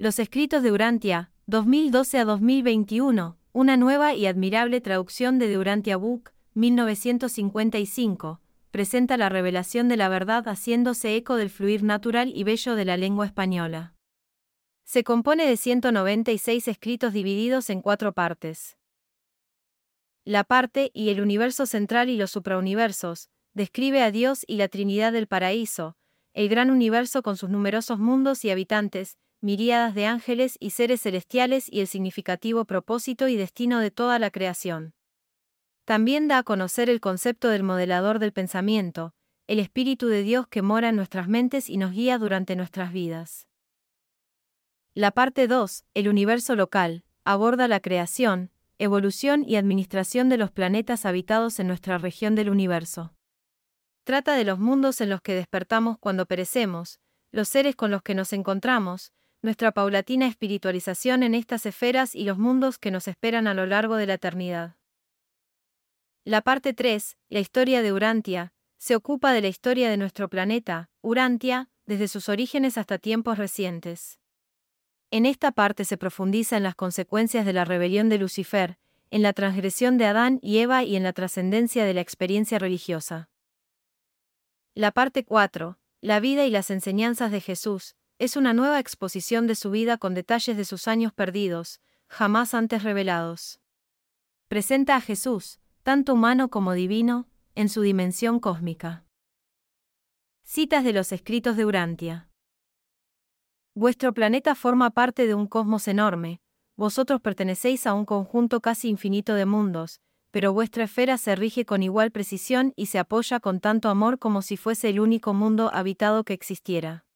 Los escritos de Urantia, 2012 a 2021, una nueva y admirable traducción de Urantia Book, 1955, presenta la revelación de la verdad haciéndose eco del fluir natural y bello de la lengua española. Se compone de 196 escritos divididos en cuatro partes. La parte y el universo central y los suprauniversos, describe a Dios y la Trinidad del paraíso, el gran universo con sus numerosos mundos y habitantes, miríadas de ángeles y seres celestiales y el significativo propósito y destino de toda la creación. También da a conocer el concepto del modelador del pensamiento, el Espíritu de Dios que mora en nuestras mentes y nos guía durante nuestras vidas. La parte 2, el universo local, aborda la creación, evolución y administración de los planetas habitados en nuestra región del universo. Trata de los mundos en los que despertamos cuando perecemos, los seres con los que nos encontramos, nuestra paulatina espiritualización en estas esferas y los mundos que nos esperan a lo largo de la eternidad. La parte 3, la historia de Urantia, se ocupa de la historia de nuestro planeta, Urantia, desde sus orígenes hasta tiempos recientes. En esta parte se profundiza en las consecuencias de la rebelión de Lucifer, en la transgresión de Adán y Eva y en la trascendencia de la experiencia religiosa. La parte 4, la vida y las enseñanzas de Jesús, es una nueva exposición de su vida con detalles de sus años perdidos, jamás antes revelados. Presenta a Jesús, tanto humano como divino, en su dimensión cósmica. Citas de los escritos de Urantia. Vuestro planeta forma parte de un cosmos enorme, vosotros pertenecéis a un conjunto casi infinito de mundos, pero vuestra esfera se rige con igual precisión y se apoya con tanto amor como si fuese el único mundo habitado que existiera.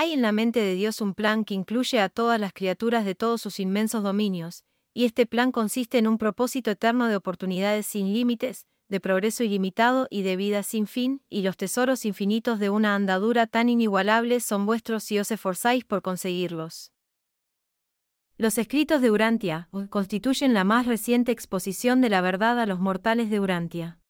Hay en la mente de Dios un plan que incluye a todas las criaturas de todos sus inmensos dominios, y este plan consiste en un propósito eterno de oportunidades sin límites, de progreso ilimitado y de vida sin fin, y los tesoros infinitos de una andadura tan inigualable son vuestros si os esforzáis por conseguirlos. Los escritos de Urantia constituyen la más reciente exposición de la verdad a los mortales de Urantia.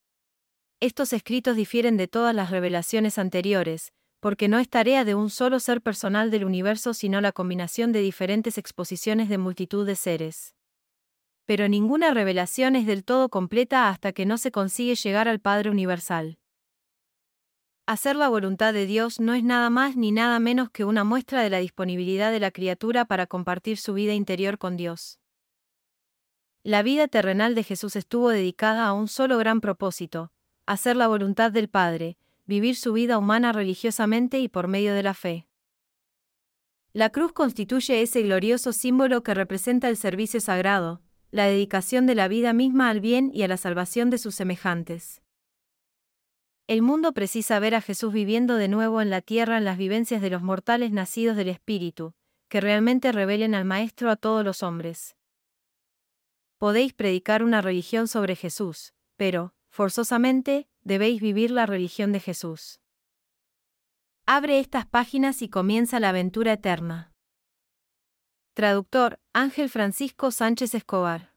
Estos escritos difieren de todas las revelaciones anteriores, porque no es tarea de un solo ser personal del universo sino la combinación de diferentes exposiciones de multitud de seres. Pero ninguna revelación es del todo completa hasta que no se consigue llegar al Padre Universal. Hacer la voluntad de Dios no es nada más ni nada menos que una muestra de la disponibilidad de la criatura para compartir su vida interior con Dios. La vida terrenal de Jesús estuvo dedicada a un solo gran propósito, hacer la voluntad del Padre, vivir su vida humana religiosamente y por medio de la fe. La cruz constituye ese glorioso símbolo que representa el servicio sagrado, la dedicación de la vida misma al bien y a la salvación de sus semejantes. El mundo precisa ver a Jesús viviendo de nuevo en la tierra en las vivencias de los mortales nacidos del Espíritu, que realmente revelen al Maestro a todos los hombres. Podéis predicar una religión sobre Jesús, pero, forzosamente, debéis vivir la religión de Jesús. Abre estas páginas y comienza la aventura eterna. Traductor, Ángel Francisco Sánchez Escobar.